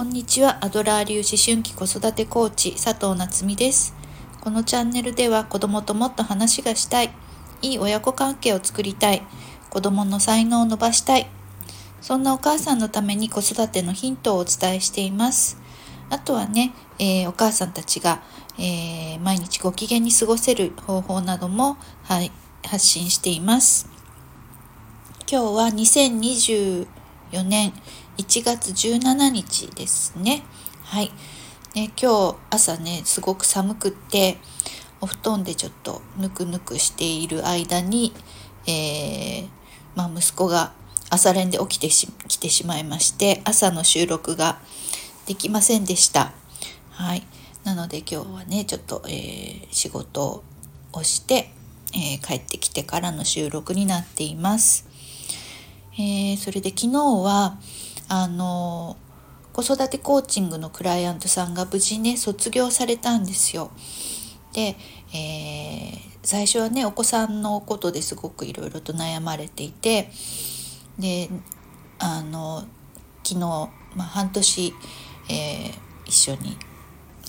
こんにちは。アドラー流思春期子育てコーチ佐藤夏実です。このチャンネルでは子供ともっと話がしたいいい親子関係を作りたい子供の才能を伸ばしたいそんなお母さんのために子育てのヒントをお伝えしています。あとはね、えー、お母さんたちが、えー、毎日ご機嫌に過ごせる方法なども、はい、発信しています。今日は2024年1月17日ですね。はい。ね、今日朝ね、すごく寒くって、お布団でちょっとぬくぬくしている間に、えー、まあ、息子が朝練で起きてし来てしまいまして、朝の収録ができませんでした。はい。なので今日はね、ちょっと、えー、仕事をして、えー、帰ってきてからの収録になっています。えー、それで昨日は、あの子育てコーチングのクライアントさんが無事ね卒業されたんですよ。で、えー、最初はねお子さんのことですごくいろいろと悩まれていてであの昨日、まあ、半年、えー、一緒に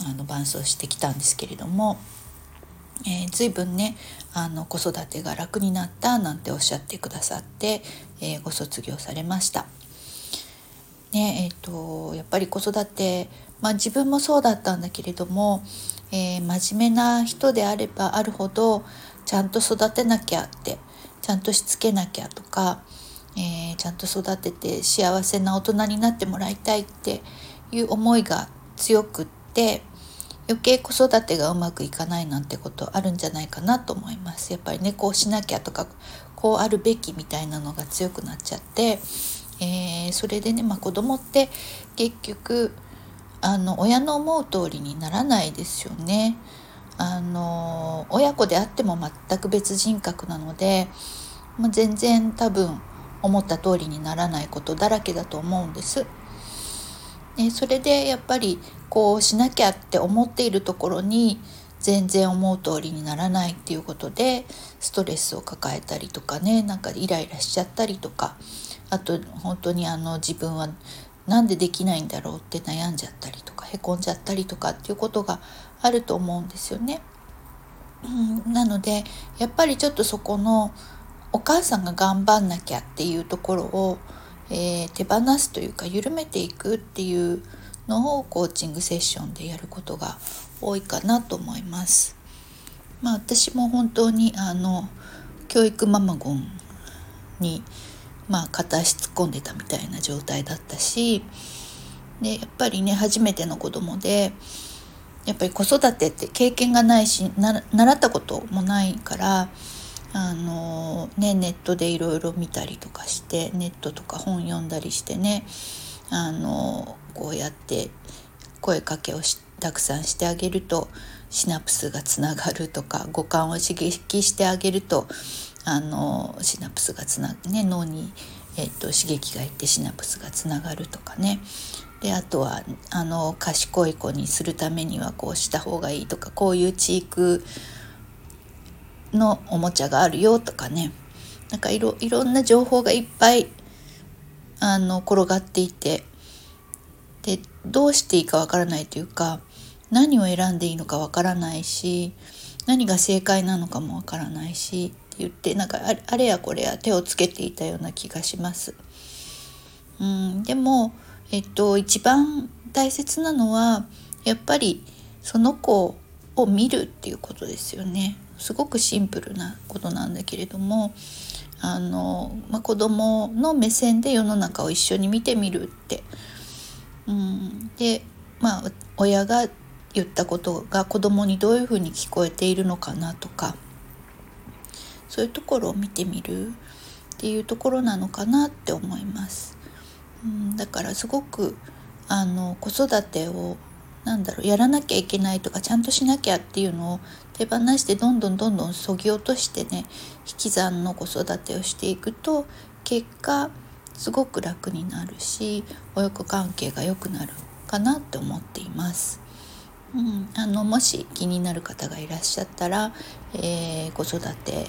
あの伴走してきたんですけれども、えー、随分ねあの子育てが楽になったなんておっしゃってくださって、えー、ご卒業されました。ねえーと、やっぱり子育て、まあ、自分もそうだったんだけれども、えー、真面目な人であればあるほどちゃんと育てなきゃってちゃんとしつけなきゃとか、えー、ちゃんと育てて幸せな大人になってもらいたいっていう思いが強くって余計子育てがうまくいかないなんてことあるんじゃないかなと思います。やっぱりねこうしなきゃとかこうあるべきみたいなのが強くなっちゃってえー、それでね、まあ、子供って結局あの親の思う通りにならないですよね。あの親子であっても全く別人格なので、まあ、全然多分思った通りにならないことだらけだと思うんです。でそれでやっぱりこうしなきゃって思っているところに全然思う通りにならないっていうことでストレスを抱えたりとかねなんかイライラしちゃったりとかあと本当にあの自分は何でできないんだろうって悩んじゃったりとかへこんじゃったりとかっていうことがあると思うんですよね。うん、なのでやっぱりちょっとそこのお母さんが頑張んなきゃっていうところを、えー、手放すというか緩めていくっていうのをコーチングセッションでやることが多いかなと思います。まあ私も本当にあの教育ママゴンにまあ片足突っ込んでたみたいな状態だったしでやっぱりね初めての子供でやっぱり子育てって経験がないし習ったこともないからあのねネットでいろいろ見たりとかしてネットとか本読んだりしてねあのこうやって声かけをたくさんしてあげるとシナプスがつながるとか五感を刺激してあげるとあのシナプスがつなね脳に、えっと、刺激がいってシナプスがつながるとかね。であとはあの賢い子にするためにはこうした方がいいとかこういう知育のおもちゃがあるよとかね。なんかいろいろんな情報がいっぱいあの転がっていて。でどうしていいかわからないというか何を選んでいいのかわからないし何が正解なのかもわからないし言ってなんかあれやこれや手をつけていたような気がします。うん、でも、えっと、一番大切なのはやっぱりその子を見るっていうことですよね。すごくシンプルなことなんだけれどもあの、まあ、子供の目線で世の中を一緒に見てみるって。うん、でまあ親が言ったことが子供にどういうふうに聞こえているのかなとかそういうところを見てみるっていうところなのかなって思います。うん、だからすごくあの子育てをなんだろうやらなきゃいけないとかちゃんとしなきゃっていうのを手放してどんどんどんどんそぎ落としてね引き算の子育てをしていくと結果すごく楽になるし親子関係が良くなるかなって思っています。うん、あのもし気になる方がいらっしゃったら、えー、子育て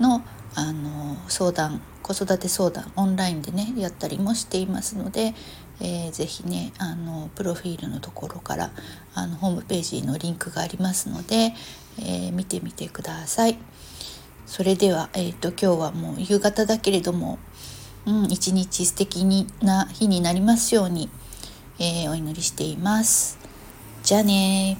のあの相談子育て相談オンラインでねやったりもしていますので、えー、ぜひねあのプロフィールのところからあのホームページのリンクがありますので、えー、見てみてください。それでは、えーと、今日はもう夕方だけれども、うん、一日素敵な日になりますように、えー、お祈りしています。じゃあね